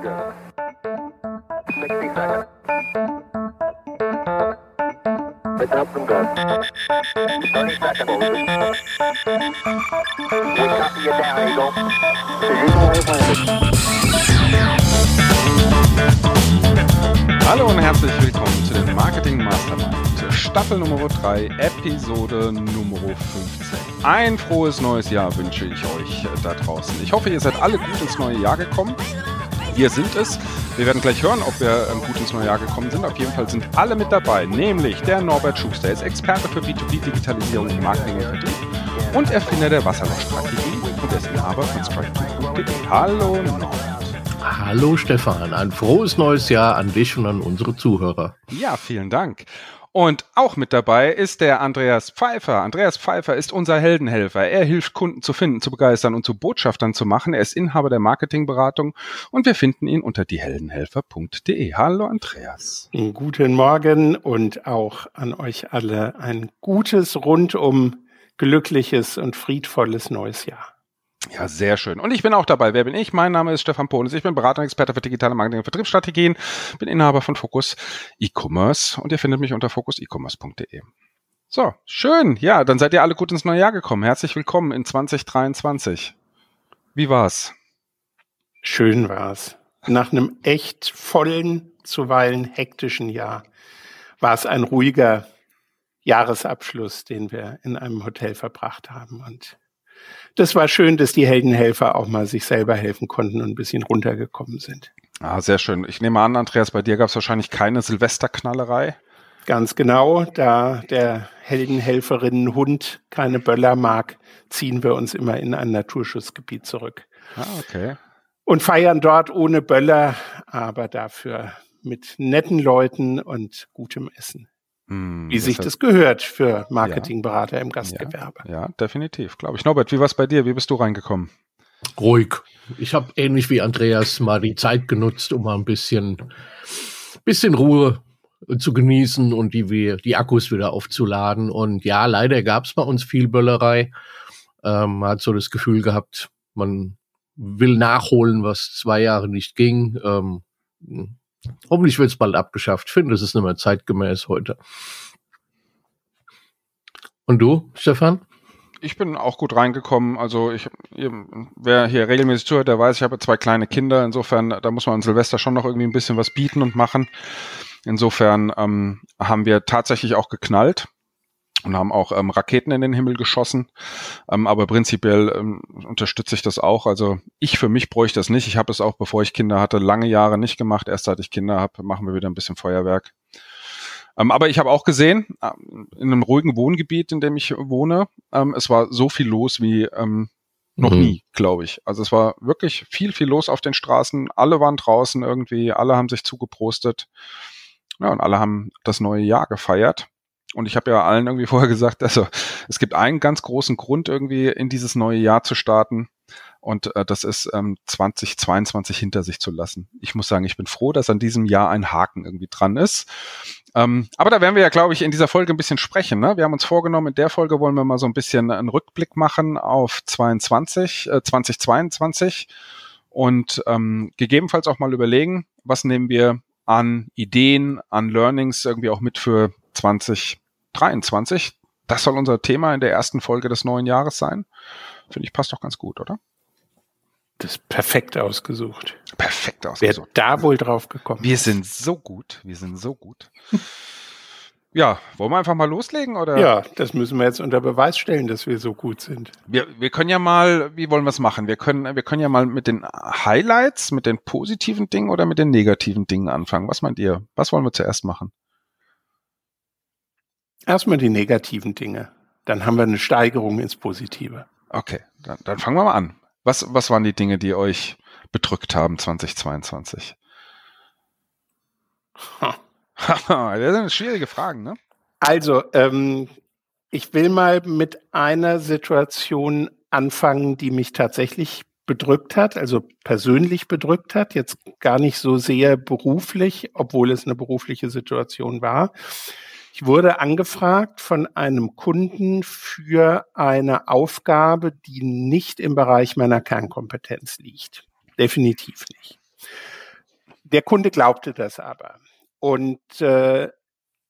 Good. 60 seconds. Pick up from good. 30 seconds. We copy you down, Eagle. Eagle has landed. Hallo und herzlich willkommen zu den Marketing Mastermind, Staffel Nummer 3, Episode Nummer 15. Ein frohes neues Jahr wünsche ich euch da draußen. Ich hoffe, ihr seid alle gut ins neue Jahr gekommen. Wir sind es. Wir werden gleich hören, ob wir ähm, gut ins neue Jahr gekommen sind. Auf jeden Fall sind alle mit dabei, nämlich der Norbert Schuster, er ist Experte für B2B-Digitalisierung im Marketing und Vertrieb und Erfinder der Wasserlochstrategie und ist Inhaber von strike2.de. Hallo Norbert. Hallo Stefan, ein frohes neues Jahr an dich und an unsere Zuhörer. Ja, vielen Dank. Und auch mit dabei ist der Andreas Pfeiffer. Andreas Pfeiffer ist unser Heldenhelfer. Er hilft Kunden zu finden, zu begeistern und zu Botschaftern zu machen. Er ist Inhaber der Marketingberatung und wir finden ihn unter dieheldenhelfer.de. Hallo Andreas. Guten Morgen und auch an euch alle ein gutes, rundum glückliches und friedvolles neues Jahr. Ja, sehr schön. Und ich bin auch dabei. Wer bin ich? Mein Name ist Stefan Polis. Ich bin Berater und Experte für digitale Marketing und Vertriebsstrategien, bin Inhaber von Focus E-Commerce und ihr findet mich unter focusecommerce.de. So, schön. Ja, dann seid ihr alle gut ins neue Jahr gekommen. Herzlich willkommen in 2023. Wie war's? Schön war's. Nach einem echt vollen, zuweilen hektischen Jahr war es ein ruhiger Jahresabschluss, den wir in einem Hotel verbracht haben und das war schön, dass die Heldenhelfer auch mal sich selber helfen konnten und ein bisschen runtergekommen sind. Ah, sehr schön. Ich nehme an, Andreas, bei dir gab es wahrscheinlich keine Silvesterknallerei. Ganz genau, da der Heldenhelferinnen-Hund keine Böller mag, ziehen wir uns immer in ein Naturschutzgebiet zurück. Ah, okay. Und feiern dort ohne Böller, aber dafür mit netten Leuten und gutem Essen. Hm, Wie sich das gehört für Marketingberater im Gastgewerbe. Ja, definitiv, glaube ich. Norbert, wie war's bei dir? Wie bist du reingekommen? Ruhig. Ich habe ähnlich wie Andreas mal die Zeit genutzt, um mal ein bisschen, bisschen Ruhe zu genießen und die, wir- die Akkus wieder aufzuladen. Und ja, leider gab es bei uns viel Böllerei. Ähm, man hat so das Gefühl gehabt, man will nachholen, was zwei Jahre nicht ging. Ähm, hoffentlich wird es bald abgeschafft. Ich finde, das ist nicht mehr zeitgemäß heute. Und du, Stefan? Ich bin auch gut reingekommen. Also ich, wer hier regelmäßig zuhört, der weiß, ich habe zwei kleine Kinder. Insofern, da muss man an Silvester schon noch irgendwie ein bisschen was bieten und machen. Insofern ähm, haben wir tatsächlich auch geknallt und haben auch ähm, Raketen in den Himmel geschossen. Ähm, aber prinzipiell ähm, unterstütze ich das auch. Also ich für mich bräuchte das nicht. Ich habe es auch, bevor ich Kinder hatte, lange Jahre nicht gemacht. Erst seit ich Kinder habe, machen wir wieder ein bisschen Feuerwerk. Ähm, aber ich habe auch gesehen, ähm, in einem ruhigen Wohngebiet, in dem ich wohne, ähm, es war so viel los wie ähm, noch Mhm. nie, glaube ich. Also es war wirklich viel, viel los auf den Straßen. Alle waren draußen irgendwie, alle haben sich zugeprostet. Ja, und alle haben das neue Jahr gefeiert. Und ich habe ja allen irgendwie vorher gesagt, also es gibt einen ganz großen Grund irgendwie in dieses neue Jahr zu starten. Und äh, das ist ähm, 2022 hinter sich zu lassen. Ich muss sagen, ich bin froh, dass an diesem Jahr ein Haken irgendwie dran ist. Ähm, aber da werden wir ja, glaube ich, in dieser Folge ein bisschen sprechen. Ne? Wir haben uns vorgenommen, in der Folge wollen wir mal so ein bisschen einen Rückblick machen auf 22, äh, 2022 und ähm, gegebenenfalls auch mal überlegen, was nehmen wir an Ideen, an Learnings irgendwie auch mit für 2023. Das soll unser Thema in der ersten Folge des neuen Jahres sein. Finde ich, passt doch ganz gut, oder? Das ist perfekt ausgesucht. Perfekt Wer ausgesucht. da wohl drauf gekommen? Wir sind so gut. Wir sind so gut. Ja, wollen wir einfach mal loslegen oder? Ja, das müssen wir jetzt unter Beweis stellen, dass wir so gut sind. Wir, wir können ja mal, wie wollen wir es machen? Wir können, wir können ja mal mit den Highlights, mit den positiven Dingen oder mit den negativen Dingen anfangen. Was meint ihr? Was wollen wir zuerst machen? Erstmal die negativen Dinge. Dann haben wir eine Steigerung ins Positive. Okay, dann, dann fangen wir mal an. Was, was waren die Dinge, die euch bedrückt haben 2022? Ha. Haha, das sind schwierige Fragen, ne? Also, ähm, ich will mal mit einer Situation anfangen, die mich tatsächlich bedrückt hat, also persönlich bedrückt hat, jetzt gar nicht so sehr beruflich, obwohl es eine berufliche Situation war. Ich wurde angefragt von einem Kunden für eine Aufgabe, die nicht im Bereich meiner Kernkompetenz liegt. Definitiv nicht. der Kunde glaubte das aber. Und äh,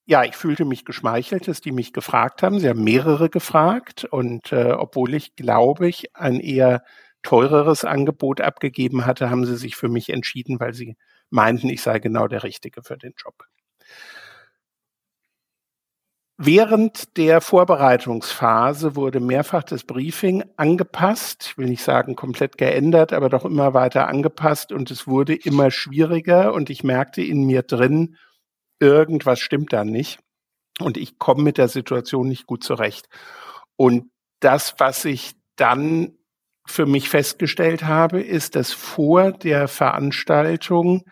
ja, ich fühlte mich geschmeichelt, dass die mich gefragt haben. Sie haben mehrere gefragt und äh, obwohl ich, glaube ich, ein eher teureres Angebot abgegeben hatte, haben sie sich für mich entschieden, weil sie meinten, ich sei genau der Richtige für den Job. Während der Vorbereitungsphase wurde mehrfach das Briefing angepasst. Ich will nicht sagen komplett geändert, aber doch immer weiter angepasst und es wurde immer schwieriger und ich merkte in mir drin, irgendwas stimmt da nicht und ich komme mit der Situation nicht gut zurecht. Und das, was ich dann für mich festgestellt habe, ist, dass vor der Veranstaltung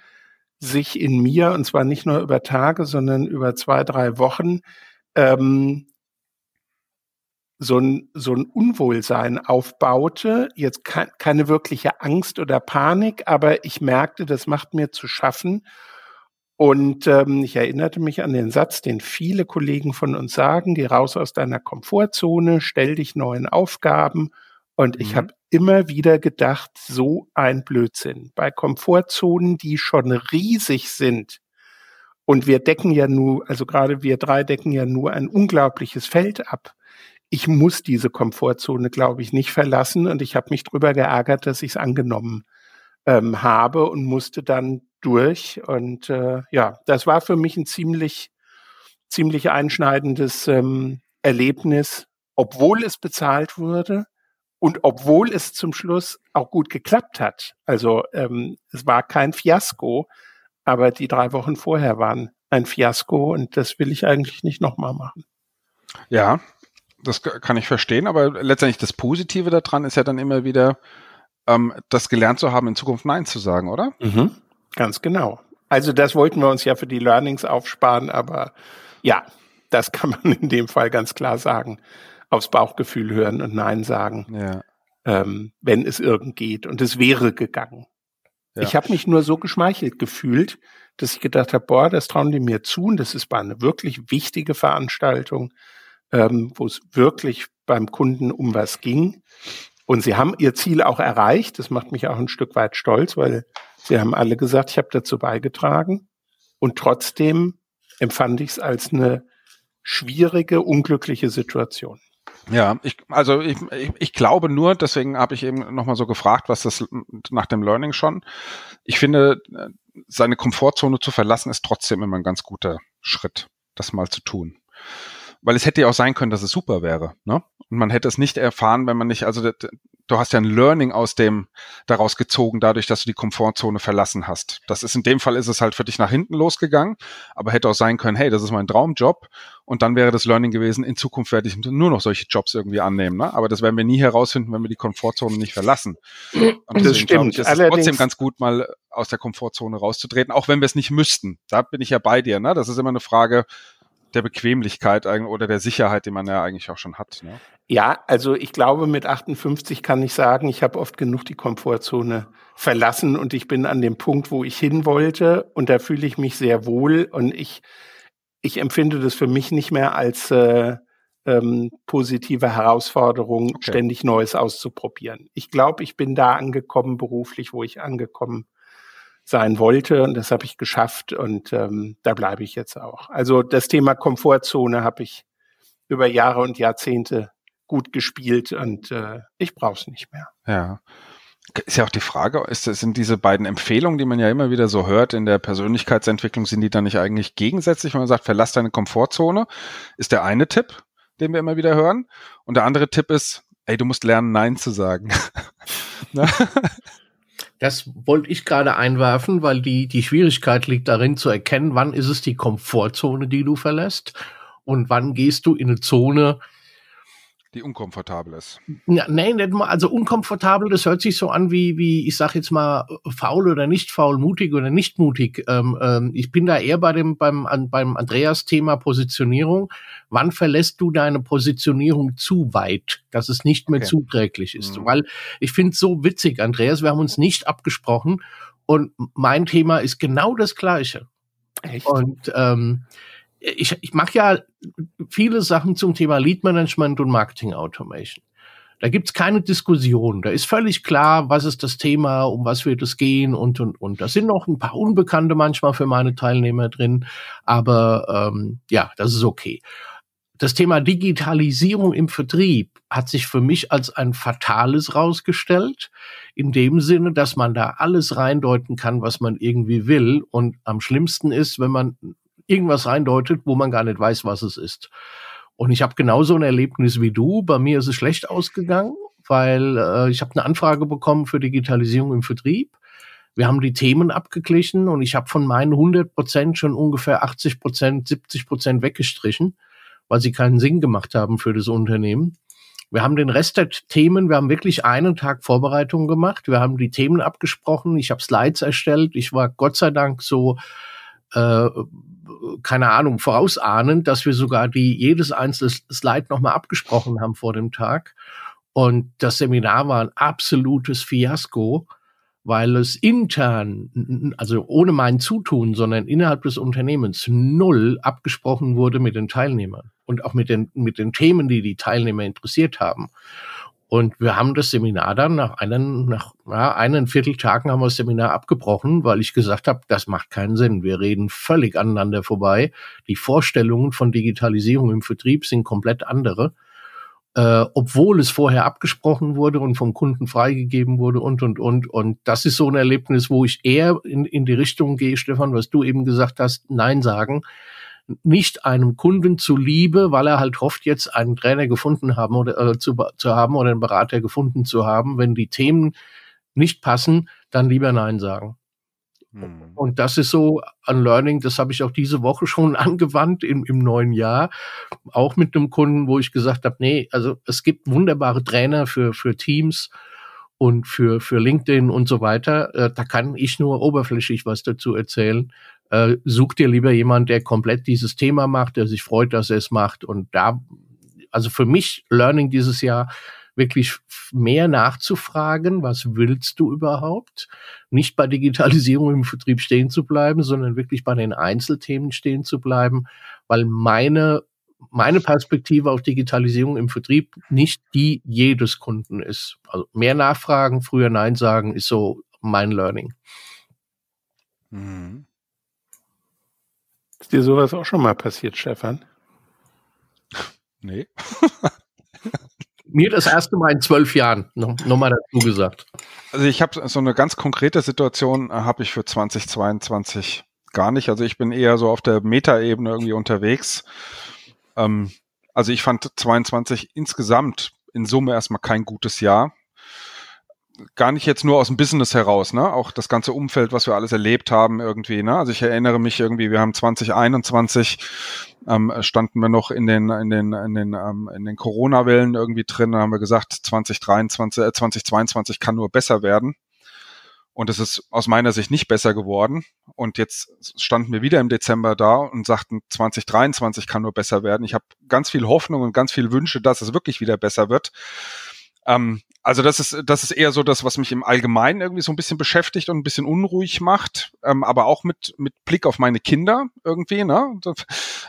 sich in mir, und zwar nicht nur über Tage, sondern über zwei, drei Wochen, ähm, so ein, so ein Unwohlsein aufbaute. Jetzt ke keine wirkliche Angst oder Panik, aber ich merkte, das macht mir zu schaffen. Und ähm, ich erinnerte mich an den Satz, den viele Kollegen von uns sagen, geh raus aus deiner Komfortzone, stell dich neuen Aufgaben. Und mhm. ich habe immer wieder gedacht, so ein Blödsinn. Bei Komfortzonen, die schon riesig sind, und wir decken ja nur, also gerade wir drei decken ja nur ein unglaubliches Feld ab. Ich muss diese Komfortzone, glaube ich, nicht verlassen. Und ich habe mich drüber geärgert, dass ich es angenommen ähm, habe und musste dann durch. Und äh, ja, das war für mich ein ziemlich, ziemlich einschneidendes ähm, Erlebnis, obwohl es bezahlt wurde und obwohl es zum Schluss auch gut geklappt hat. Also ähm, es war kein Fiasko, aber die drei Wochen vorher waren ein Fiasko und das will ich eigentlich nicht nochmal machen. Ja, das kann ich verstehen, aber letztendlich das Positive daran ist ja dann immer wieder, ähm, das gelernt zu haben, in Zukunft Nein zu sagen, oder? Mhm. Ganz genau. Also das wollten wir uns ja für die Learnings aufsparen, aber ja, das kann man in dem Fall ganz klar sagen. Aufs Bauchgefühl hören und Nein sagen, ja. ähm, wenn es irgend geht. Und es wäre gegangen. Ja. Ich habe mich nur so geschmeichelt gefühlt, dass ich gedacht habe, boah, das trauen die mir zu. Und das ist bei eine wirklich wichtige Veranstaltung, ähm, wo es wirklich beim Kunden um was ging. Und sie haben ihr Ziel auch erreicht. Das macht mich auch ein Stück weit stolz, weil sie haben alle gesagt, ich habe dazu beigetragen. Und trotzdem empfand ich es als eine schwierige, unglückliche Situation. Ja, ich, also ich, ich, ich glaube nur, deswegen habe ich eben nochmal so gefragt, was das nach dem Learning schon. Ich finde, seine Komfortzone zu verlassen, ist trotzdem immer ein ganz guter Schritt, das mal zu tun weil es hätte ja auch sein können, dass es super wäre. Ne? Und man hätte es nicht erfahren, wenn man nicht, also du hast ja ein Learning aus dem daraus gezogen, dadurch, dass du die Komfortzone verlassen hast. Das ist in dem Fall ist es halt für dich nach hinten losgegangen, aber hätte auch sein können, hey, das ist mein Traumjob und dann wäre das Learning gewesen, in Zukunft werde ich nur noch solche Jobs irgendwie annehmen. Ne? Aber das werden wir nie herausfinden, wenn wir die Komfortzone nicht verlassen. Und das stimmt. Ich, ist es trotzdem ganz gut, mal aus der Komfortzone rauszutreten, auch wenn wir es nicht müssten. Da bin ich ja bei dir. Ne? Das ist immer eine Frage, der Bequemlichkeit oder der Sicherheit, die man ja eigentlich auch schon hat. Ne? Ja, also ich glaube, mit 58 kann ich sagen, ich habe oft genug die Komfortzone verlassen und ich bin an dem Punkt, wo ich hin wollte und da fühle ich mich sehr wohl und ich, ich empfinde das für mich nicht mehr als äh, ähm, positive Herausforderung, okay. ständig Neues auszuprobieren. Ich glaube, ich bin da angekommen beruflich, wo ich angekommen sein wollte und das habe ich geschafft und ähm, da bleibe ich jetzt auch. Also das Thema Komfortzone habe ich über Jahre und Jahrzehnte gut gespielt und äh, ich brauche es nicht mehr. Ja. Ist ja auch die Frage, ist, sind diese beiden Empfehlungen, die man ja immer wieder so hört in der Persönlichkeitsentwicklung, sind die dann nicht eigentlich gegensätzlich, wenn man sagt, verlass deine Komfortzone, ist der eine Tipp, den wir immer wieder hören. Und der andere Tipp ist, ey, du musst lernen, Nein zu sagen. Das wollte ich gerade einwerfen, weil die, die Schwierigkeit liegt darin zu erkennen, wann ist es die Komfortzone, die du verlässt und wann gehst du in eine Zone, die unkomfortabel ist. Ja, nee, nicht mal, also unkomfortabel, das hört sich so an wie, wie ich sag jetzt mal, faul oder nicht faul, mutig oder nicht mutig. Ähm, ähm, ich bin da eher bei dem, beim, an, beim Andreas-Thema Positionierung. Wann verlässt du deine Positionierung zu weit, dass es nicht mehr okay. zuträglich ist? Mhm. Weil ich finde es so witzig, Andreas, wir haben uns nicht abgesprochen und mein Thema ist genau das gleiche. Echt? Und ähm, ich, ich mache ja viele Sachen zum Thema Lead Management und Marketing Automation. Da gibt's keine Diskussion. Da ist völlig klar, was ist das Thema, um was wird es gehen und, und, und. Da sind noch ein paar Unbekannte manchmal für meine Teilnehmer drin, aber ähm, ja, das ist okay. Das Thema Digitalisierung im Vertrieb hat sich für mich als ein fatales rausgestellt, in dem Sinne, dass man da alles reindeuten kann, was man irgendwie will. Und am schlimmsten ist, wenn man irgendwas reindeutet, wo man gar nicht weiß, was es ist. Und ich habe genauso ein Erlebnis wie du. Bei mir ist es schlecht ausgegangen, weil äh, ich habe eine Anfrage bekommen für Digitalisierung im Vertrieb. Wir haben die Themen abgeglichen und ich habe von meinen 100 Prozent schon ungefähr 80 Prozent, 70 Prozent weggestrichen, weil sie keinen Sinn gemacht haben für das Unternehmen. Wir haben den Rest der Themen, wir haben wirklich einen Tag Vorbereitung gemacht. Wir haben die Themen abgesprochen. Ich habe Slides erstellt. Ich war Gott sei Dank so äh, keine Ahnung, vorausahnen, dass wir sogar die jedes einzelne Slide nochmal abgesprochen haben vor dem Tag. Und das Seminar war ein absolutes Fiasko, weil es intern, also ohne mein Zutun, sondern innerhalb des Unternehmens null abgesprochen wurde mit den Teilnehmern und auch mit den, mit den Themen, die die Teilnehmer interessiert haben. Und wir haben das Seminar dann nach einen, nach ja, einen Vierteltagen haben wir das Seminar abgebrochen, weil ich gesagt habe, das macht keinen Sinn. Wir reden völlig aneinander vorbei. Die Vorstellungen von Digitalisierung im Vertrieb sind komplett andere. Äh, obwohl es vorher abgesprochen wurde und vom Kunden freigegeben wurde und, und, und. Und das ist so ein Erlebnis, wo ich eher in, in die Richtung gehe, Stefan, was du eben gesagt hast, Nein sagen nicht einem Kunden zuliebe, weil er halt hofft, jetzt einen Trainer gefunden haben oder äh, zu, zu haben oder einen Berater gefunden zu haben. Wenn die Themen nicht passen, dann lieber Nein sagen. Hm. Und das ist so ein Learning, das habe ich auch diese Woche schon angewandt im, im neuen Jahr. Auch mit einem Kunden, wo ich gesagt habe, nee, also es gibt wunderbare Trainer für, für Teams und für, für LinkedIn und so weiter. Äh, da kann ich nur oberflächlich was dazu erzählen äh, such dir lieber jemand, der komplett dieses Thema macht, der sich freut, dass er es macht. Und da, also für mich Learning dieses Jahr, wirklich mehr nachzufragen, was willst du überhaupt? Nicht bei Digitalisierung im Vertrieb stehen zu bleiben, sondern wirklich bei den Einzelthemen stehen zu bleiben, weil meine meine Perspektive auf Digitalisierung im Vertrieb nicht die jedes Kunden ist. Also mehr nachfragen, früher Nein sagen, ist so mein Learning. Mhm. Ist dir sowas auch schon mal passiert, Stefan? Nee. Mir das erste Mal in zwölf Jahren, nochmal noch dazu gesagt. Also ich habe so eine ganz konkrete Situation, äh, habe ich für 2022 gar nicht. Also ich bin eher so auf der Metaebene irgendwie unterwegs. Ähm, also ich fand 22 insgesamt in Summe erstmal kein gutes Jahr gar nicht jetzt nur aus dem Business heraus, ne? Auch das ganze Umfeld, was wir alles erlebt haben irgendwie, ne? Also ich erinnere mich irgendwie, wir haben 2021 ähm, standen wir noch in den in den in den ähm, in den Corona-Wellen irgendwie drin, da haben wir gesagt, 2023 äh, 2022 kann nur besser werden. Und es ist aus meiner Sicht nicht besser geworden. Und jetzt standen wir wieder im Dezember da und sagten, 2023 kann nur besser werden. Ich habe ganz viel Hoffnung und ganz viel Wünsche, dass es wirklich wieder besser wird. Ähm, also das ist, das ist eher so das, was mich im Allgemeinen irgendwie so ein bisschen beschäftigt und ein bisschen unruhig macht, ähm, aber auch mit, mit Blick auf meine Kinder irgendwie. Ne?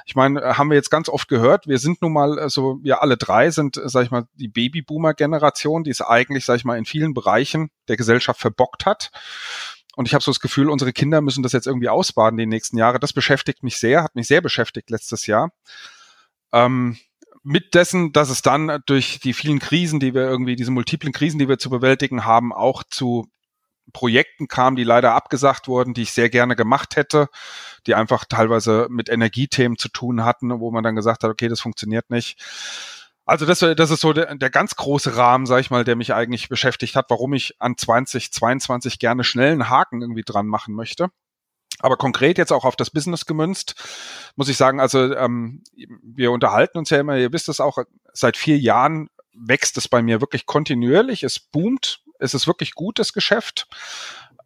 Ich meine, äh, haben wir jetzt ganz oft gehört, wir sind nun mal, also wir alle drei sind, äh, sag ich mal, die Babyboomer-Generation, die es eigentlich, sag ich mal, in vielen Bereichen der Gesellschaft verbockt hat. Und ich habe so das Gefühl, unsere Kinder müssen das jetzt irgendwie ausbaden die nächsten Jahre. Das beschäftigt mich sehr, hat mich sehr beschäftigt letztes Jahr. Ähm, mit dessen, dass es dann durch die vielen Krisen, die wir irgendwie, diese multiplen Krisen, die wir zu bewältigen haben, auch zu Projekten kam, die leider abgesagt wurden, die ich sehr gerne gemacht hätte, die einfach teilweise mit Energiethemen zu tun hatten, wo man dann gesagt hat, okay, das funktioniert nicht. Also das, das ist so der, der ganz große Rahmen, sag ich mal, der mich eigentlich beschäftigt hat, warum ich an 2022 gerne schnell einen Haken irgendwie dran machen möchte. Aber konkret jetzt auch auf das Business gemünzt, muss ich sagen, also ähm, wir unterhalten uns ja immer, ihr wisst es auch, seit vier Jahren wächst es bei mir wirklich kontinuierlich, es boomt, es ist wirklich gutes Geschäft.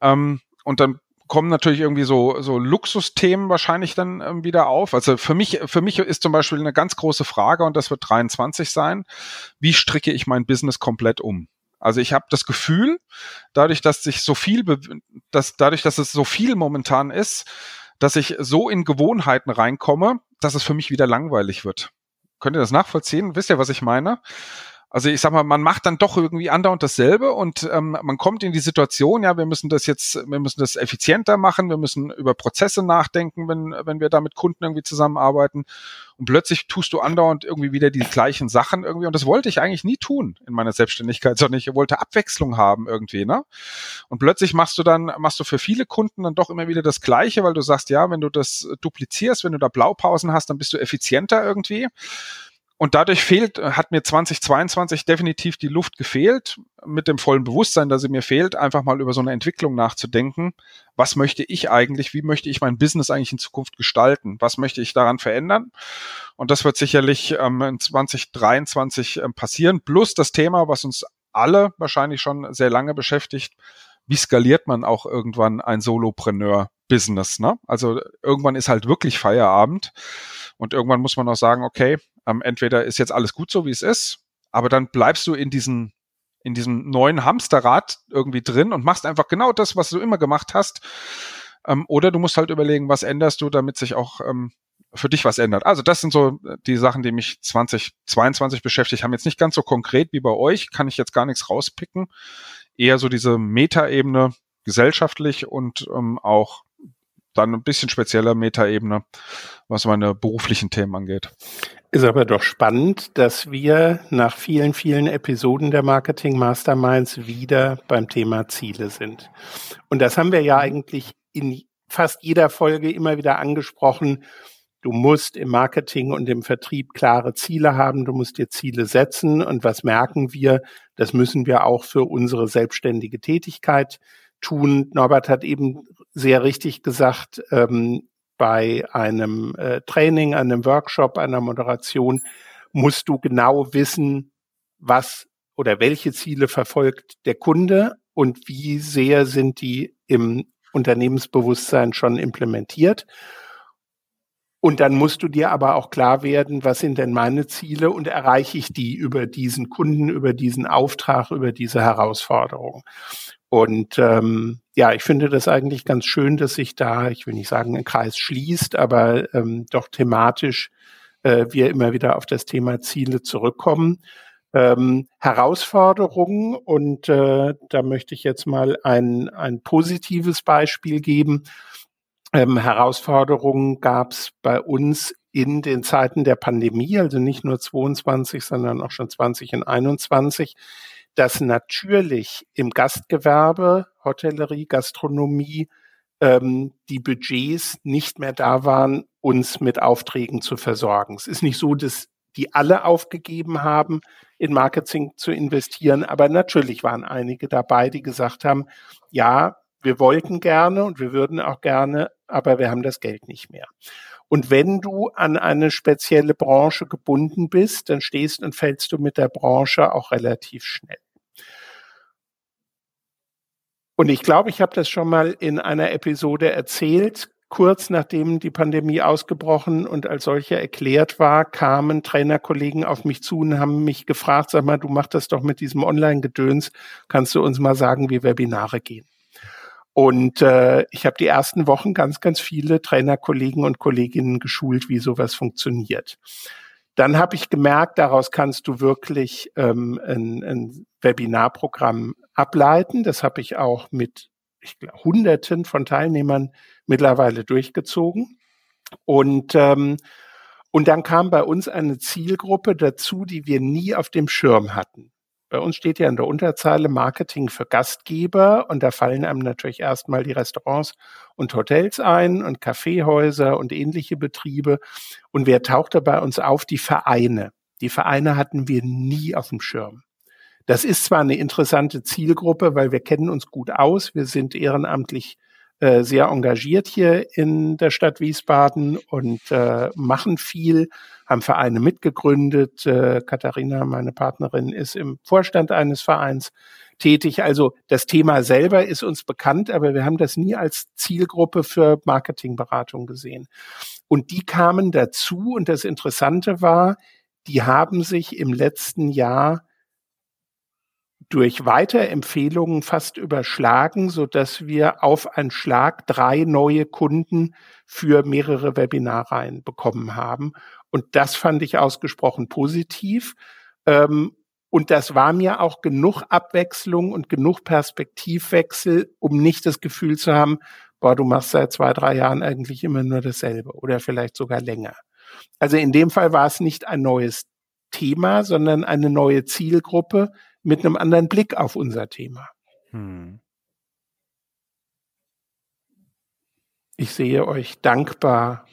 Ähm, und dann kommen natürlich irgendwie so, so Luxusthemen wahrscheinlich dann ähm, wieder auf. Also für mich, für mich ist zum Beispiel eine ganz große Frage, und das wird 23 sein, wie stricke ich mein Business komplett um? Also ich habe das Gefühl, dadurch, dass sich so viel, dass dadurch, dass es so viel momentan ist, dass ich so in Gewohnheiten reinkomme, dass es für mich wieder langweilig wird. Könnt ihr das nachvollziehen? Wisst ihr, was ich meine? Also ich sag mal, man macht dann doch irgendwie andauernd dasselbe und ähm, man kommt in die Situation, ja, wir müssen das jetzt, wir müssen das effizienter machen, wir müssen über Prozesse nachdenken, wenn, wenn wir da mit Kunden irgendwie zusammenarbeiten. Und plötzlich tust du andauernd irgendwie wieder die gleichen Sachen irgendwie. Und das wollte ich eigentlich nie tun in meiner Selbstständigkeit, sondern ich wollte Abwechslung haben irgendwie, ne? Und plötzlich machst du dann, machst du für viele Kunden dann doch immer wieder das Gleiche, weil du sagst, ja, wenn du das duplizierst, wenn du da Blaupausen hast, dann bist du effizienter irgendwie. Und dadurch fehlt, hat mir 2022 definitiv die Luft gefehlt, mit dem vollen Bewusstsein, dass sie mir fehlt, einfach mal über so eine Entwicklung nachzudenken. Was möchte ich eigentlich? Wie möchte ich mein Business eigentlich in Zukunft gestalten? Was möchte ich daran verändern? Und das wird sicherlich ähm, in 2023 ähm, passieren. Plus das Thema, was uns alle wahrscheinlich schon sehr lange beschäftigt. Wie skaliert man auch irgendwann ein Solopreneur-Business? Ne? Also irgendwann ist halt wirklich Feierabend. Und irgendwann muss man auch sagen, okay, ähm, entweder ist jetzt alles gut so, wie es ist, aber dann bleibst du in diesen in diesem neuen Hamsterrad irgendwie drin und machst einfach genau das, was du immer gemacht hast. Ähm, oder du musst halt überlegen, was änderst du, damit sich auch ähm, für dich was ändert. Also das sind so die Sachen, die mich 2022 beschäftigt haben. Jetzt nicht ganz so konkret wie bei euch, kann ich jetzt gar nichts rauspicken. Eher so diese Metaebene gesellschaftlich und ähm, auch dann ein bisschen spezieller Metaebene, was meine beruflichen Themen angeht. Ist aber doch spannend, dass wir nach vielen, vielen Episoden der Marketing Masterminds wieder beim Thema Ziele sind. Und das haben wir ja eigentlich in fast jeder Folge immer wieder angesprochen. Du musst im Marketing und im Vertrieb klare Ziele haben. Du musst dir Ziele setzen. Und was merken wir? Das müssen wir auch für unsere selbstständige Tätigkeit tun. Norbert hat eben sehr richtig gesagt, ähm, bei einem äh, Training, einem Workshop, einer Moderation musst du genau wissen, was oder welche Ziele verfolgt der Kunde und wie sehr sind die im Unternehmensbewusstsein schon implementiert. Und dann musst du dir aber auch klar werden, was sind denn meine Ziele und erreiche ich die über diesen Kunden, über diesen Auftrag, über diese Herausforderung. Und ähm, ja, ich finde das eigentlich ganz schön, dass sich da, ich will nicht sagen, ein Kreis schließt, aber ähm, doch thematisch äh, wir immer wieder auf das Thema Ziele zurückkommen. Ähm, Herausforderungen und äh, da möchte ich jetzt mal ein, ein positives Beispiel geben. Ähm, Herausforderungen gab es bei uns in den Zeiten der Pandemie, also nicht nur 22, sondern auch schon 20 und 21 dass natürlich im Gastgewerbe, Hotellerie, Gastronomie, ähm, die Budgets nicht mehr da waren, uns mit Aufträgen zu versorgen. Es ist nicht so, dass die alle aufgegeben haben, in Marketing zu investieren, aber natürlich waren einige dabei, die gesagt haben, ja, wir wollten gerne und wir würden auch gerne, aber wir haben das Geld nicht mehr. Und wenn du an eine spezielle Branche gebunden bist, dann stehst und fällst du mit der Branche auch relativ schnell. Und ich glaube, ich habe das schon mal in einer Episode erzählt. Kurz nachdem die Pandemie ausgebrochen und als solche erklärt war, kamen Trainerkollegen auf mich zu und haben mich gefragt, sag mal, du machst das doch mit diesem Online-Gedöns, kannst du uns mal sagen, wie Webinare gehen? Und äh, ich habe die ersten Wochen ganz, ganz viele Trainerkollegen und Kolleginnen geschult, wie sowas funktioniert. Dann habe ich gemerkt, daraus kannst du wirklich ähm, ein, ein Webinarprogramm ableiten. Das habe ich auch mit ich glaub, Hunderten von Teilnehmern mittlerweile durchgezogen. Und ähm, und dann kam bei uns eine Zielgruppe dazu, die wir nie auf dem Schirm hatten. Bei uns steht ja in der Unterzeile Marketing für Gastgeber und da fallen einem natürlich erstmal die Restaurants und Hotels ein und Kaffeehäuser und ähnliche Betriebe. Und wer tauchte bei uns auf? Die Vereine. Die Vereine hatten wir nie auf dem Schirm. Das ist zwar eine interessante Zielgruppe, weil wir kennen uns gut aus. Wir sind ehrenamtlich äh, sehr engagiert hier in der Stadt Wiesbaden und äh, machen viel haben Vereine mitgegründet. Äh, Katharina, meine Partnerin, ist im Vorstand eines Vereins tätig. Also das Thema selber ist uns bekannt, aber wir haben das nie als Zielgruppe für Marketingberatung gesehen. Und die kamen dazu und das Interessante war, die haben sich im letzten Jahr durch Weiterempfehlungen fast überschlagen, so dass wir auf einen Schlag drei neue Kunden für mehrere Webinarreihen bekommen haben. Und das fand ich ausgesprochen positiv. Ähm, Und das war mir auch genug Abwechslung und genug Perspektivwechsel, um nicht das Gefühl zu haben, boah, du machst seit zwei, drei Jahren eigentlich immer nur dasselbe oder vielleicht sogar länger. Also in dem Fall war es nicht ein neues Thema, sondern eine neue Zielgruppe mit einem anderen Blick auf unser Thema. Hm. Ich sehe euch dankbar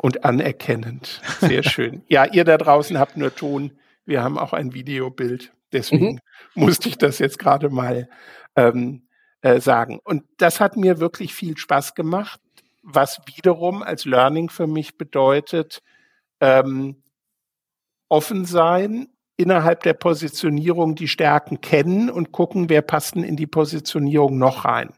und anerkennend. Sehr schön. ja, ihr da draußen habt nur Ton. Wir haben auch ein Videobild. Deswegen mhm. musste ich das jetzt gerade mal ähm, äh, sagen. Und das hat mir wirklich viel Spaß gemacht, was wiederum als Learning für mich bedeutet, ähm, offen sein, innerhalb der Positionierung die Stärken kennen und gucken, wer passt denn in die Positionierung noch rein.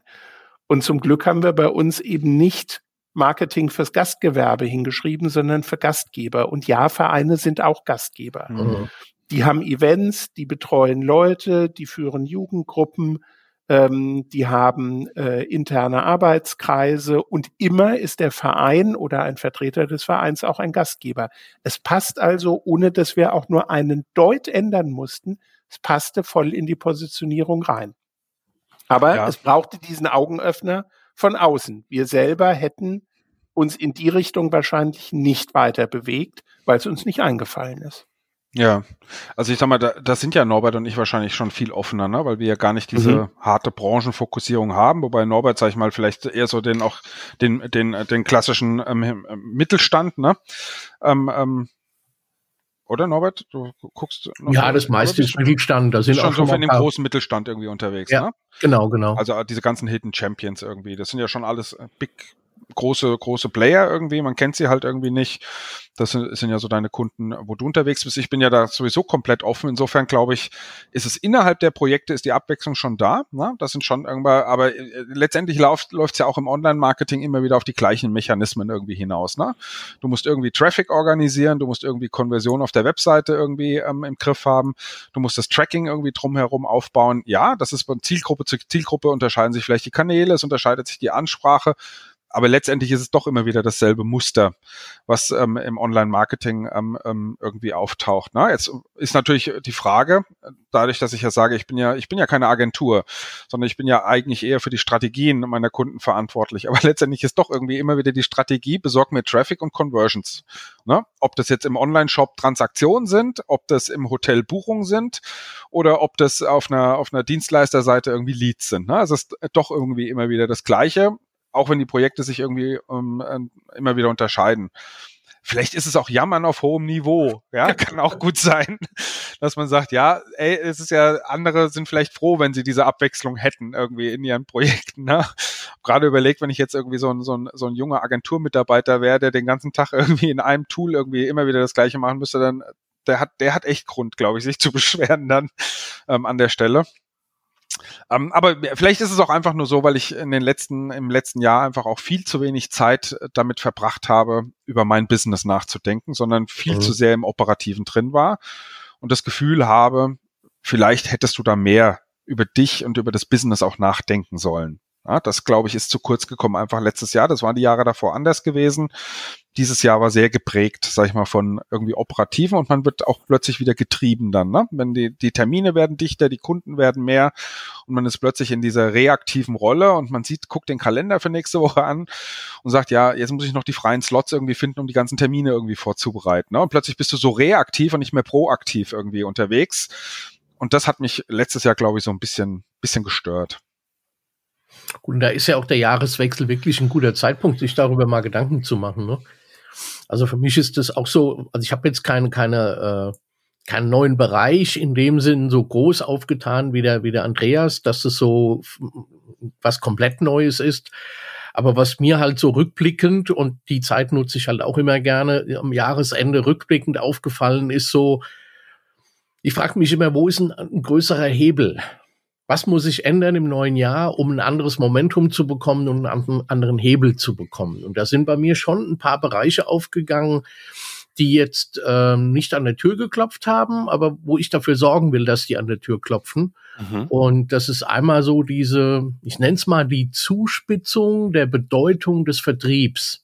Und zum Glück haben wir bei uns eben nicht Marketing fürs Gastgewerbe hingeschrieben, sondern für Gastgeber. Und ja, Vereine sind auch Gastgeber. Mhm. Die haben Events, die betreuen Leute, die führen Jugendgruppen, ähm, die haben äh, interne Arbeitskreise und immer ist der Verein oder ein Vertreter des Vereins auch ein Gastgeber. Es passt also, ohne dass wir auch nur einen Deut ändern mussten, es passte voll in die Positionierung rein. Aber ja. es brauchte diesen Augenöffner von außen. Wir selber hätten uns in die Richtung wahrscheinlich nicht weiter bewegt, weil es uns nicht eingefallen ist. Ja, also ich sag mal, da, da sind ja Norbert und ich wahrscheinlich schon viel offener, ne? weil wir ja gar nicht diese mhm. harte Branchenfokussierung haben, wobei Norbert, sag ich mal, vielleicht eher so den auch den den den klassischen ähm, Mittelstand, ne? Ähm, ähm, oder Norbert? Du guckst. ja, das meiste ist Mittelstand. Da sind schon auch schon so in dem großen Mittelstand irgendwie unterwegs. Ja, ne? genau, genau. Also diese ganzen Hidden Champions irgendwie. Das sind ja schon alles äh, Big große, große Player irgendwie, man kennt sie halt irgendwie nicht. Das sind, sind ja so deine Kunden, wo du unterwegs bist. Ich bin ja da sowieso komplett offen. Insofern glaube ich, ist es innerhalb der Projekte, ist die Abwechslung schon da. Ne? Das sind schon irgendwann, aber äh, letztendlich läuft es ja auch im Online-Marketing immer wieder auf die gleichen Mechanismen irgendwie hinaus. Ne? Du musst irgendwie Traffic organisieren, du musst irgendwie Konversion auf der Webseite irgendwie ähm, im Griff haben, du musst das Tracking irgendwie drumherum aufbauen. Ja, das ist von Zielgruppe zu Zielgruppe unterscheiden sich vielleicht die Kanäle, es unterscheidet sich die Ansprache aber letztendlich ist es doch immer wieder dasselbe Muster, was ähm, im Online-Marketing ähm, ähm, irgendwie auftaucht. Ne? Jetzt ist natürlich die Frage, dadurch, dass ich ja sage, ich bin ja, ich bin ja keine Agentur, sondern ich bin ja eigentlich eher für die Strategien meiner Kunden verantwortlich. Aber letztendlich ist doch irgendwie immer wieder die Strategie, besorgt mir Traffic und Conversions. Ne? Ob das jetzt im Online-Shop Transaktionen sind, ob das im Hotel Buchungen sind oder ob das auf einer, auf einer Dienstleisterseite irgendwie Leads sind. Ne? Also es ist doch irgendwie immer wieder das Gleiche auch wenn die Projekte sich irgendwie ähm, äh, immer wieder unterscheiden. Vielleicht ist es auch Jammern auf hohem Niveau. Ja, kann auch gut sein, dass man sagt, ja, ey, es ist ja, andere sind vielleicht froh, wenn sie diese Abwechslung hätten irgendwie in ihren Projekten. Ne? Gerade überlegt, wenn ich jetzt irgendwie so ein, so ein, so ein junger Agenturmitarbeiter wäre, der den ganzen Tag irgendwie in einem Tool irgendwie immer wieder das Gleiche machen müsste, dann der hat, der hat echt Grund, glaube ich, sich zu beschweren dann ähm, an der Stelle. Ähm, aber vielleicht ist es auch einfach nur so, weil ich in den letzten, im letzten Jahr einfach auch viel zu wenig Zeit äh, damit verbracht habe, über mein Business nachzudenken, sondern viel mhm. zu sehr im Operativen drin war und das Gefühl habe, vielleicht hättest du da mehr über dich und über das Business auch nachdenken sollen. Ja, das, glaube ich, ist zu kurz gekommen einfach letztes Jahr. Das waren die Jahre davor anders gewesen. Dieses Jahr war sehr geprägt, sag ich mal, von irgendwie Operativen und man wird auch plötzlich wieder getrieben dann. Ne? Wenn die, die Termine werden dichter, die Kunden werden mehr und man ist plötzlich in dieser reaktiven Rolle und man sieht, guckt den Kalender für nächste Woche an und sagt, ja, jetzt muss ich noch die freien Slots irgendwie finden, um die ganzen Termine irgendwie vorzubereiten. Ne? Und plötzlich bist du so reaktiv und nicht mehr proaktiv irgendwie unterwegs. Und das hat mich letztes Jahr, glaube ich, so ein bisschen, bisschen gestört. Und da ist ja auch der Jahreswechsel wirklich ein guter Zeitpunkt, sich darüber mal Gedanken zu machen. Ne? Also für mich ist das auch so, also ich habe jetzt keine, keine, äh, keinen neuen Bereich in dem Sinn so groß aufgetan wie der, wie der Andreas, dass es so was komplett Neues ist. Aber was mir halt so rückblickend, und die Zeit nutze ich halt auch immer gerne, am Jahresende rückblickend aufgefallen ist so, ich frage mich immer, wo ist ein, ein größerer Hebel? Was muss sich ändern im neuen Jahr, um ein anderes Momentum zu bekommen und einen anderen Hebel zu bekommen. Und da sind bei mir schon ein paar Bereiche aufgegangen, die jetzt ähm, nicht an der Tür geklopft haben, aber wo ich dafür sorgen will, dass die an der Tür klopfen. Mhm. Und das ist einmal so diese, ich nenne es mal die Zuspitzung der Bedeutung des Vertriebs.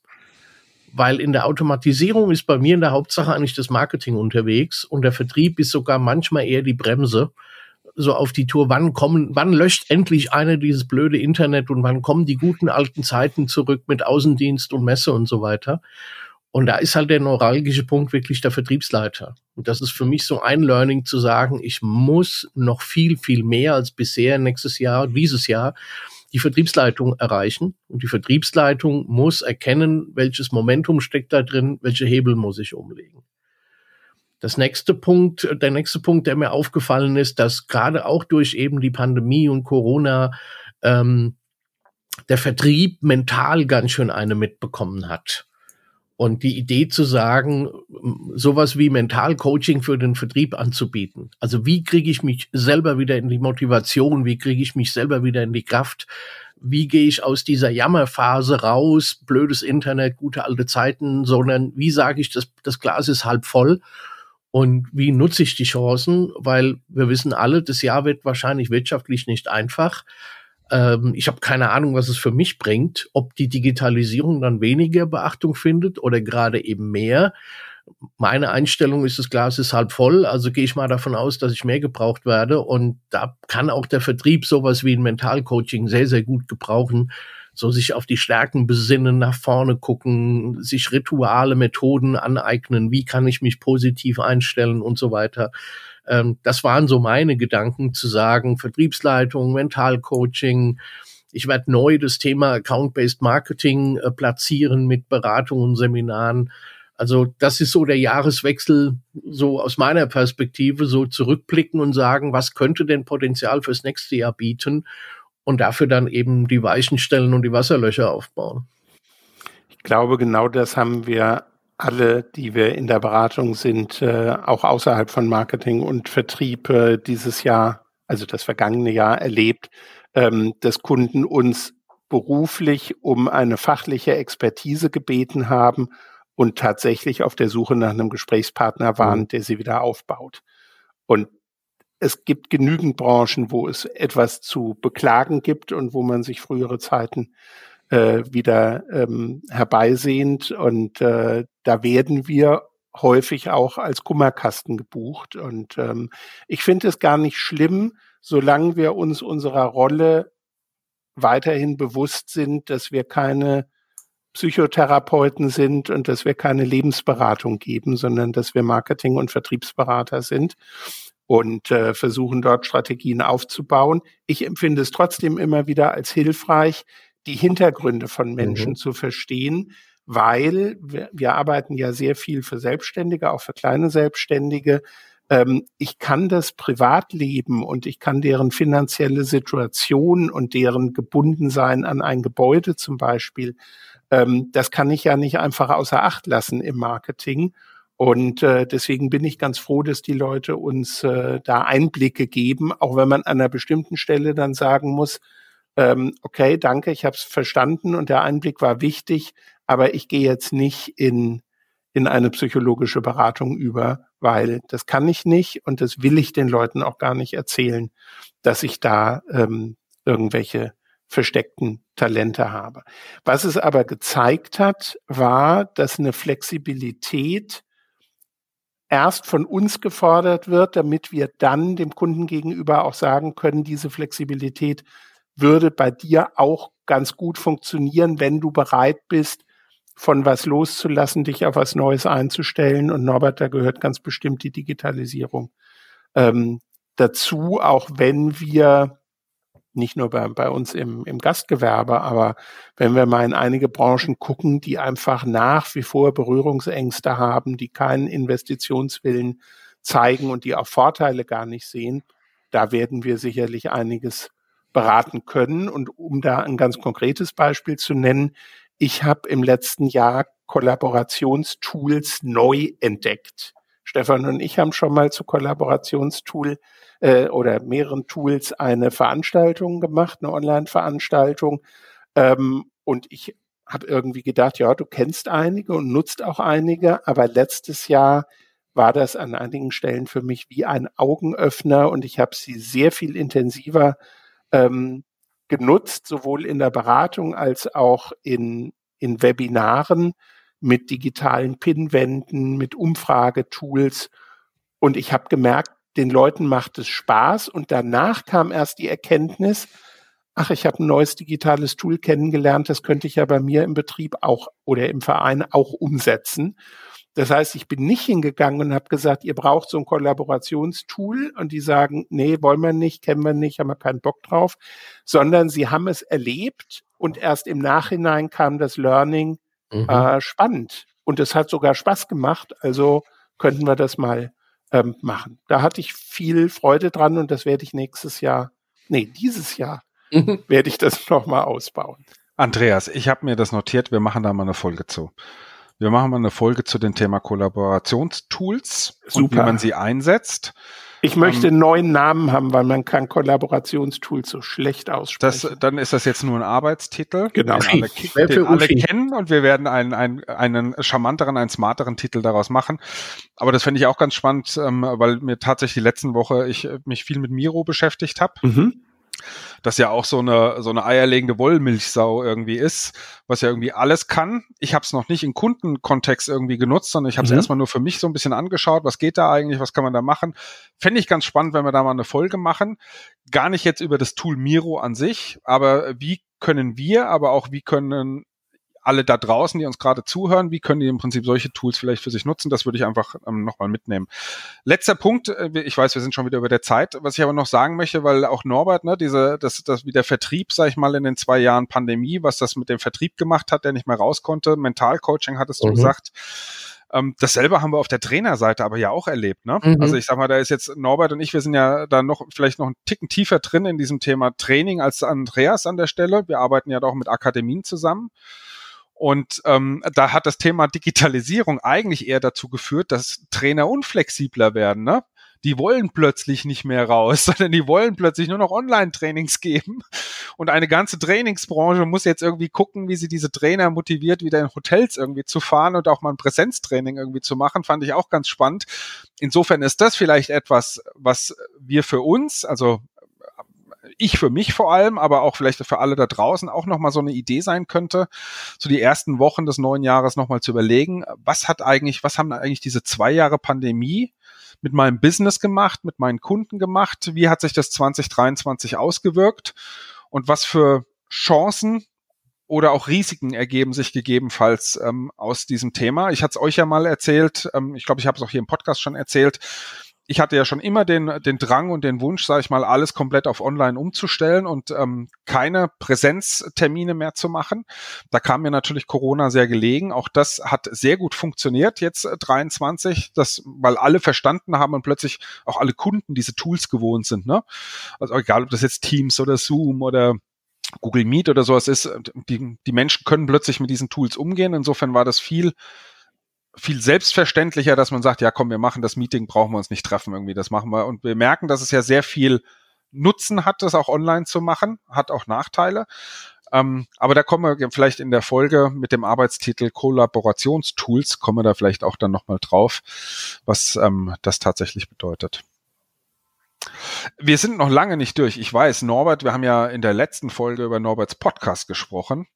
weil in der Automatisierung ist bei mir in der Hauptsache eigentlich das Marketing unterwegs und der Vertrieb ist sogar manchmal eher die Bremse so auf die Tour, wann kommen, wann löscht endlich einer dieses blöde Internet und wann kommen die guten alten Zeiten zurück mit Außendienst und Messe und so weiter. Und da ist halt der neuralgische Punkt wirklich der Vertriebsleiter. Und das ist für mich so ein Learning zu sagen, ich muss noch viel, viel mehr als bisher nächstes Jahr, dieses Jahr, die Vertriebsleitung erreichen. Und die Vertriebsleitung muss erkennen, welches Momentum steckt da drin, welche Hebel muss ich umlegen. Das nächste Punkt, der nächste Punkt, der mir aufgefallen ist, dass gerade auch durch eben die Pandemie und Corona ähm, der Vertrieb mental ganz schön eine mitbekommen hat. Und die Idee zu sagen, sowas wie Mentalcoaching für den Vertrieb anzubieten. Also wie kriege ich mich selber wieder in die Motivation? Wie kriege ich mich selber wieder in die Kraft? Wie gehe ich aus dieser Jammerphase raus? Blödes Internet, gute alte Zeiten, sondern wie sage ich, das, das Glas ist halb voll? Und wie nutze ich die Chancen? Weil wir wissen alle, das Jahr wird wahrscheinlich wirtschaftlich nicht einfach. Ähm, ich habe keine Ahnung, was es für mich bringt, ob die Digitalisierung dann weniger Beachtung findet oder gerade eben mehr. Meine Einstellung ist, das Glas ist halb voll, also gehe ich mal davon aus, dass ich mehr gebraucht werde. Und da kann auch der Vertrieb sowas wie ein Mentalcoaching sehr, sehr gut gebrauchen. So sich auf die Stärken besinnen, nach vorne gucken, sich Rituale, Methoden aneignen, wie kann ich mich positiv einstellen und so weiter. Ähm, das waren so meine Gedanken zu sagen, Vertriebsleitung, Mentalcoaching. Ich werde neu das Thema Account-Based Marketing äh, platzieren mit Beratungen und Seminaren. Also das ist so der Jahreswechsel, so aus meiner Perspektive, so zurückblicken und sagen, was könnte denn Potenzial fürs nächste Jahr bieten und dafür dann eben die Weichen stellen und die Wasserlöcher aufbauen. Ich glaube, genau das haben wir alle, die wir in der Beratung sind, äh, auch außerhalb von Marketing und Vertrieb äh, dieses Jahr, also das vergangene Jahr erlebt, ähm, dass Kunden uns beruflich um eine fachliche Expertise gebeten haben und tatsächlich auf der Suche nach einem Gesprächspartner waren, mhm. der sie wieder aufbaut. Und es gibt genügend Branchen, wo es etwas zu beklagen gibt und wo man sich frühere Zeiten äh, wieder ähm, herbeisehnt. Und äh, da werden wir häufig auch als Kummerkasten gebucht. Und ähm, ich finde es gar nicht schlimm, solange wir uns unserer Rolle weiterhin bewusst sind, dass wir keine Psychotherapeuten sind und dass wir keine Lebensberatung geben, sondern dass wir Marketing- und Vertriebsberater sind und äh, versuchen dort Strategien aufzubauen. Ich empfinde es trotzdem immer wieder als hilfreich, die Hintergründe von Menschen mhm. zu verstehen, weil wir, wir, arbeiten ja sehr viel für Selbstständige, auch für kleine Selbstständige. Ähm, ich kann das Privatleben und ich kann deren finanzielle Situation und deren Gebundensein an ein Gebäude zum Beispiel, ähm, das kann ich ja nicht einfach außer Acht lassen im Marketing. Und äh, deswegen bin ich ganz froh, dass die Leute uns äh, da Einblicke geben, auch wenn man an einer bestimmten Stelle dann sagen muss, ähm, okay, danke, ich habe es verstanden und der Einblick war wichtig, aber ich gehe jetzt nicht in, in eine psychologische Beratung über, weil das kann ich nicht und das will ich den Leuten auch gar nicht erzählen, dass ich da ähm, irgendwelche versteckten Talente habe. Was es aber gezeigt hat, war, dass eine Flexibilität erst von uns gefordert wird, damit wir dann dem Kunden gegenüber auch sagen können, diese Flexibilität würde bei dir auch ganz gut funktionieren, wenn du bereit bist, von was loszulassen, dich auf was Neues einzustellen. Und Norbert, da gehört ganz bestimmt die Digitalisierung ähm, dazu, auch wenn wir nicht nur bei, bei uns im, im Gastgewerbe, aber wenn wir mal in einige Branchen gucken, die einfach nach wie vor Berührungsängste haben, die keinen Investitionswillen zeigen und die auch Vorteile gar nicht sehen, da werden wir sicherlich einiges beraten können. Und um da ein ganz konkretes Beispiel zu nennen, ich habe im letzten Jahr Kollaborationstools neu entdeckt. Stefan und ich haben schon mal zu Kollaborationstool äh, oder mehreren Tools eine Veranstaltung gemacht, eine Online-Veranstaltung. Ähm, und ich habe irgendwie gedacht, ja, du kennst einige und nutzt auch einige, aber letztes Jahr war das an einigen Stellen für mich wie ein Augenöffner und ich habe sie sehr viel intensiver ähm, genutzt, sowohl in der Beratung als auch in, in Webinaren mit digitalen Pinwänden, mit Umfragetools. Und ich habe gemerkt, den Leuten macht es Spaß. Und danach kam erst die Erkenntnis, ach, ich habe ein neues digitales Tool kennengelernt, das könnte ich ja bei mir im Betrieb auch oder im Verein auch umsetzen. Das heißt, ich bin nicht hingegangen und habe gesagt, ihr braucht so ein Kollaborationstool und die sagen, nee, wollen wir nicht, kennen wir nicht, haben wir keinen Bock drauf, sondern sie haben es erlebt und erst im Nachhinein kam das Learning mhm. äh, spannend und es hat sogar Spaß gemacht, also könnten wir das mal ähm, machen. Da hatte ich viel Freude dran und das werde ich nächstes Jahr, nee, dieses Jahr mhm. werde ich das nochmal ausbauen. Andreas, ich habe mir das notiert, wir machen da mal eine Folge zu. Wir machen mal eine Folge zu dem Thema Kollaborationstools Super. und wie man sie einsetzt. Ich möchte einen neuen Namen haben, weil man kann Kollaborationstools so schlecht aussprechen. Das, dann ist das jetzt nur ein Arbeitstitel, genau. den alle, den alle kennen und wir werden einen, einen, einen charmanteren, einen smarteren Titel daraus machen. Aber das finde ich auch ganz spannend, ähm, weil mir tatsächlich die letzten Woche ich mich viel mit Miro beschäftigt habe. Mhm das ja auch so eine, so eine eierlegende Wollmilchsau irgendwie ist, was ja irgendwie alles kann. Ich habe es noch nicht in Kundenkontext irgendwie genutzt, sondern ich habe es mhm. erstmal nur für mich so ein bisschen angeschaut, was geht da eigentlich, was kann man da machen. Fände ich ganz spannend, wenn wir da mal eine Folge machen. Gar nicht jetzt über das Tool Miro an sich, aber wie können wir, aber auch wie können alle da draußen, die uns gerade zuhören, wie können die im Prinzip solche Tools vielleicht für sich nutzen? Das würde ich einfach ähm, nochmal mitnehmen. Letzter Punkt, äh, ich weiß, wir sind schon wieder über der Zeit, was ich aber noch sagen möchte, weil auch Norbert, ne, diese, das, das wie der Vertrieb, sag ich mal, in den zwei Jahren Pandemie, was das mit dem Vertrieb gemacht hat, der nicht mehr raus konnte, Mentalcoaching hattest du mhm. gesagt. Ähm, dasselbe haben wir auf der Trainerseite aber ja auch erlebt. Ne? Mhm. Also ich sag mal, da ist jetzt Norbert und ich, wir sind ja da noch vielleicht noch einen Ticken tiefer drin in diesem Thema Training als Andreas an der Stelle. Wir arbeiten ja doch mit Akademien zusammen. Und ähm, da hat das Thema Digitalisierung eigentlich eher dazu geführt, dass Trainer unflexibler werden. Ne? Die wollen plötzlich nicht mehr raus, sondern die wollen plötzlich nur noch Online-Trainings geben. Und eine ganze Trainingsbranche muss jetzt irgendwie gucken, wie sie diese Trainer motiviert, wieder in Hotels irgendwie zu fahren und auch mal ein Präsenztraining irgendwie zu machen. Fand ich auch ganz spannend. Insofern ist das vielleicht etwas, was wir für uns, also ich für mich vor allem, aber auch vielleicht für alle da draußen auch nochmal so eine Idee sein könnte, so die ersten Wochen des neuen Jahres nochmal zu überlegen, was hat eigentlich, was haben eigentlich diese zwei Jahre Pandemie mit meinem Business gemacht, mit meinen Kunden gemacht, wie hat sich das 2023 ausgewirkt und was für Chancen oder auch Risiken ergeben sich gegebenenfalls ähm, aus diesem Thema. Ich hatte es euch ja mal erzählt, ähm, ich glaube, ich habe es auch hier im Podcast schon erzählt ich hatte ja schon immer den, den Drang und den Wunsch, sage ich mal, alles komplett auf Online umzustellen und ähm, keine Präsenztermine mehr zu machen. Da kam mir natürlich Corona sehr gelegen. Auch das hat sehr gut funktioniert jetzt äh, 23, das, weil alle verstanden haben und plötzlich auch alle Kunden diese Tools gewohnt sind. Ne? Also egal, ob das jetzt Teams oder Zoom oder Google Meet oder sowas ist, die, die Menschen können plötzlich mit diesen Tools umgehen. Insofern war das viel viel selbstverständlicher, dass man sagt, ja komm, wir machen das Meeting, brauchen wir uns nicht treffen irgendwie, das machen wir. Und wir merken, dass es ja sehr viel Nutzen hat, das auch online zu machen, hat auch Nachteile. Ähm, aber da kommen wir vielleicht in der Folge mit dem Arbeitstitel Kollaborationstools, kommen wir da vielleicht auch dann nochmal drauf, was ähm, das tatsächlich bedeutet. Wir sind noch lange nicht durch. Ich weiß, Norbert, wir haben ja in der letzten Folge über Norberts Podcast gesprochen.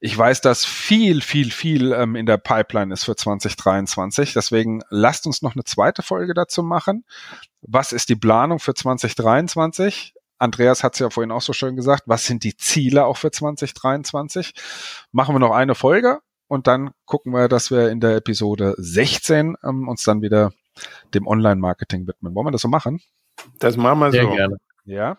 Ich weiß, dass viel, viel, viel ähm, in der Pipeline ist für 2023. Deswegen lasst uns noch eine zweite Folge dazu machen. Was ist die Planung für 2023? Andreas hat es ja vorhin auch so schön gesagt. Was sind die Ziele auch für 2023? Machen wir noch eine Folge und dann gucken wir, dass wir in der Episode 16 ähm, uns dann wieder dem Online-Marketing widmen. Wollen wir das so machen? Das machen wir Sehr so. Gerne. Ja.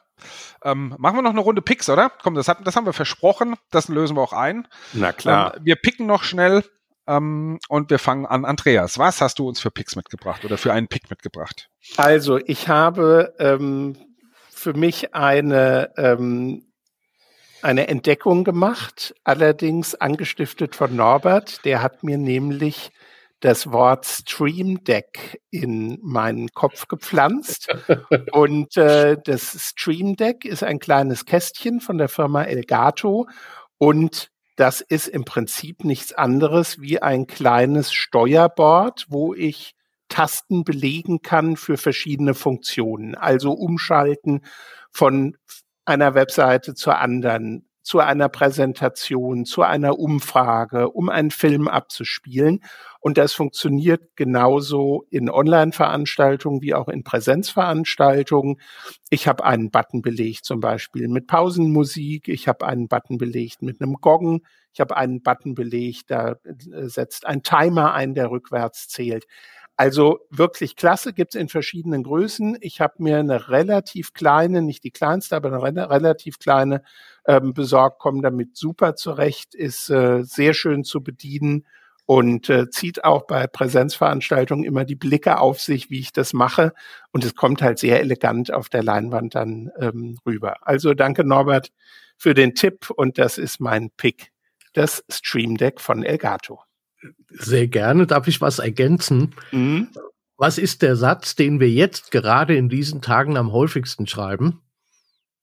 Ähm, machen wir noch eine Runde Picks, oder? Komm, das, hat, das haben wir versprochen. Das lösen wir auch ein. Na klar. Ähm, wir picken noch schnell ähm, und wir fangen an. Andreas, was hast du uns für Picks mitgebracht oder für einen Pick mitgebracht? Also, ich habe ähm, für mich eine, ähm, eine Entdeckung gemacht, allerdings angestiftet von Norbert. Der hat mir nämlich das Wort Stream Deck in meinen Kopf gepflanzt. Und äh, das Stream Deck ist ein kleines Kästchen von der Firma Elgato und das ist im Prinzip nichts anderes wie ein kleines Steuerboard, wo ich Tasten belegen kann für verschiedene Funktionen. Also umschalten von einer Webseite zur anderen, zu einer Präsentation, zu einer Umfrage, um einen Film abzuspielen. Und das funktioniert genauso in Online-Veranstaltungen wie auch in Präsenzveranstaltungen. Ich habe einen Button belegt, zum Beispiel mit Pausenmusik. Ich habe einen Button belegt mit einem Goggen. Ich habe einen Button belegt, da äh, setzt ein Timer ein, der rückwärts zählt. Also wirklich klasse, gibt's in verschiedenen Größen. Ich habe mir eine relativ kleine, nicht die kleinste, aber eine relativ kleine ähm, besorgt, komme damit super zurecht, ist äh, sehr schön zu bedienen und äh, zieht auch bei Präsenzveranstaltungen immer die Blicke auf sich, wie ich das mache. Und es kommt halt sehr elegant auf der Leinwand dann ähm, rüber. Also danke Norbert für den Tipp und das ist mein Pick, das Stream Deck von Elgato. Sehr gerne. Darf ich was ergänzen? Mhm. Was ist der Satz, den wir jetzt gerade in diesen Tagen am häufigsten schreiben?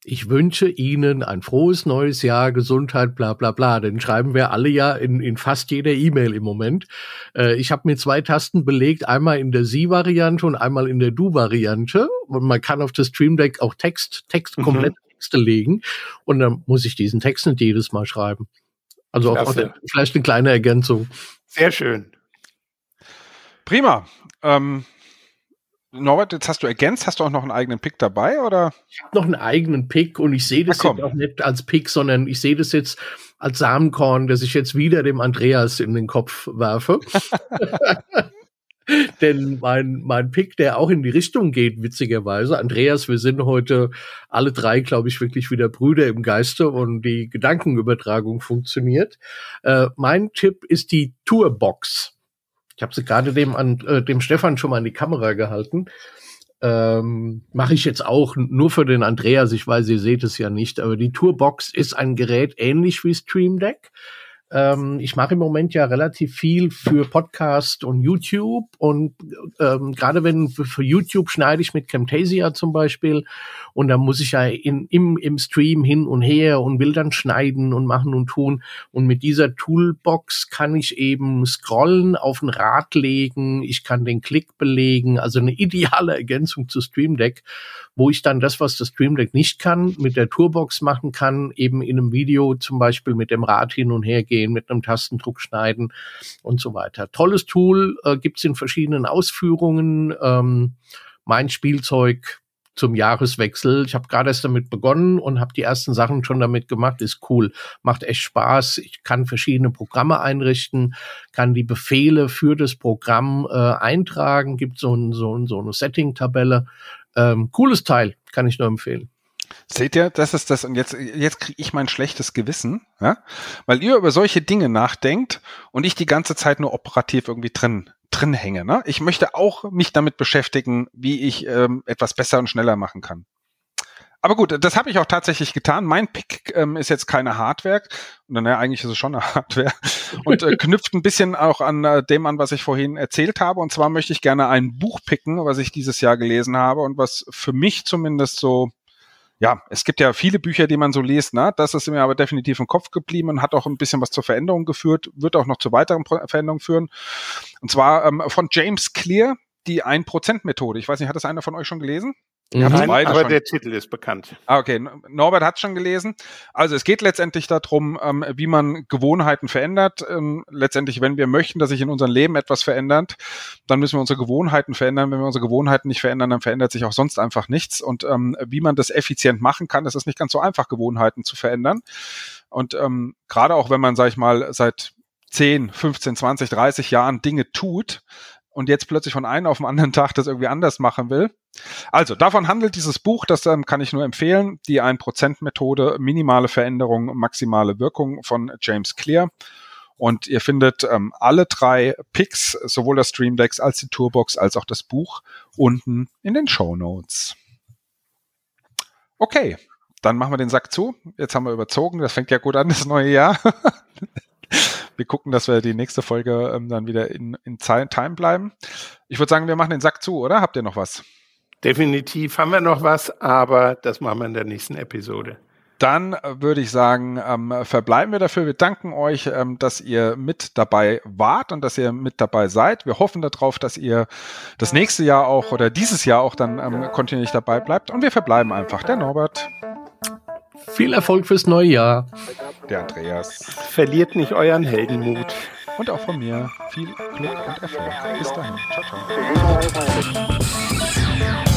Ich wünsche Ihnen ein frohes neues Jahr, Gesundheit, bla bla bla. Den schreiben wir alle ja in, in fast jeder E-Mail im Moment. Äh, ich habe mir zwei Tasten belegt, einmal in der Sie-Variante und einmal in der Du-Variante. Und man kann auf das Stream Deck auch Text, Text, mhm. komplette Texte legen. Und dann muss ich diesen Text nicht jedes Mal schreiben. Also auch, vielleicht eine kleine Ergänzung. Sehr schön. Prima. Ähm, Norbert, jetzt hast du ergänzt, hast du auch noch einen eigenen Pick dabei, oder? Ich habe noch einen eigenen Pick und ich sehe das Ach, jetzt auch nicht als Pick, sondern ich sehe das jetzt als Samenkorn, das ich jetzt wieder dem Andreas in den Kopf werfe. Denn mein, mein Pick, der auch in die Richtung geht, witzigerweise, Andreas, wir sind heute alle drei, glaube ich, wirklich wieder Brüder im Geiste und die Gedankenübertragung funktioniert. Äh, mein Tipp ist die Tourbox. Ich habe sie gerade dem, an, äh, dem Stefan schon mal in die Kamera gehalten. Ähm, Mache ich jetzt auch nur für den Andreas. Ich weiß, ihr seht es ja nicht, aber die Tourbox ist ein Gerät ähnlich wie Stream Deck. Ähm, ich mache im Moment ja relativ viel für Podcast und YouTube und ähm, gerade wenn für YouTube schneide ich mit Camtasia zum Beispiel und da muss ich ja in, im, im Stream hin und her und will dann schneiden und machen und tun. Und mit dieser Toolbox kann ich eben scrollen, auf ein Rad legen, ich kann den Klick belegen, also eine ideale Ergänzung zu Stream Deck, wo ich dann das, was das Stream Deck nicht kann, mit der Toolbox machen kann, eben in einem Video zum Beispiel mit dem Rad hin und her gehen gehen, mit einem Tastendruck schneiden und so weiter. Tolles Tool, äh, gibt's in verschiedenen Ausführungen. Ähm, mein Spielzeug zum Jahreswechsel. Ich habe gerade erst damit begonnen und habe die ersten Sachen schon damit gemacht. Ist cool, macht echt Spaß. Ich kann verschiedene Programme einrichten, kann die Befehle für das Programm äh, eintragen. Gibt so, ein, so, ein, so eine Setting-Tabelle. Ähm, cooles Teil, kann ich nur empfehlen. Seht ihr, das ist das, und jetzt, jetzt kriege ich mein schlechtes Gewissen, ja? weil ihr über solche Dinge nachdenkt und ich die ganze Zeit nur operativ irgendwie drin, drin hänge. Ne? Ich möchte auch mich damit beschäftigen, wie ich ähm, etwas besser und schneller machen kann. Aber gut, das habe ich auch tatsächlich getan. Mein Pick ähm, ist jetzt keine Hardware, und naja, eigentlich ist es schon eine Hardware und äh, knüpft ein bisschen auch an äh, dem an, was ich vorhin erzählt habe. Und zwar möchte ich gerne ein Buch picken, was ich dieses Jahr gelesen habe und was für mich zumindest so ja, es gibt ja viele Bücher, die man so liest, ne? Das ist mir aber definitiv im Kopf geblieben und hat auch ein bisschen was zur Veränderung geführt, wird auch noch zu weiteren Veränderungen führen. Und zwar ähm, von James Clear, die 1%-Methode. Ich weiß nicht, hat das einer von euch schon gelesen? Mhm. Nein, aber schon. der Titel ist bekannt. Ah, okay. Norbert hat schon gelesen. Also es geht letztendlich darum, ähm, wie man Gewohnheiten verändert. Ähm, letztendlich, wenn wir möchten, dass sich in unserem Leben etwas verändert, dann müssen wir unsere Gewohnheiten verändern. Wenn wir unsere Gewohnheiten nicht verändern, dann verändert sich auch sonst einfach nichts. Und ähm, wie man das effizient machen kann, das ist nicht ganz so einfach, Gewohnheiten zu verändern. Und ähm, gerade auch wenn man, sag ich mal, seit 10, 15, 20, 30 Jahren Dinge tut, und jetzt plötzlich von einem auf den anderen Tag das irgendwie anders machen will. Also, davon handelt dieses Buch, das ähm, kann ich nur empfehlen, die 1%-Methode, minimale Veränderung, maximale Wirkung von James Clear. Und ihr findet ähm, alle drei Picks, sowohl das Stream als die Tourbox als auch das Buch, unten in den Show Notes. Okay, dann machen wir den Sack zu. Jetzt haben wir überzogen, das fängt ja gut an, das neue Jahr. wir gucken, dass wir die nächste Folge ähm, dann wieder in, in Time bleiben. Ich würde sagen, wir machen den Sack zu, oder? Habt ihr noch was? Definitiv haben wir noch was, aber das machen wir in der nächsten Episode. Dann äh, würde ich sagen, ähm, verbleiben wir dafür. Wir danken euch, ähm, dass ihr mit dabei wart und dass ihr mit dabei seid. Wir hoffen darauf, dass ihr das nächste Jahr auch oder dieses Jahr auch dann ähm, kontinuierlich dabei bleibt. Und wir verbleiben einfach. Der Norbert. Viel Erfolg fürs neue Jahr. Der Andreas. Verliert nicht euren Heldenmut. Und auch von mir viel Glück und Erfolg. Bis dahin. Ciao, ciao.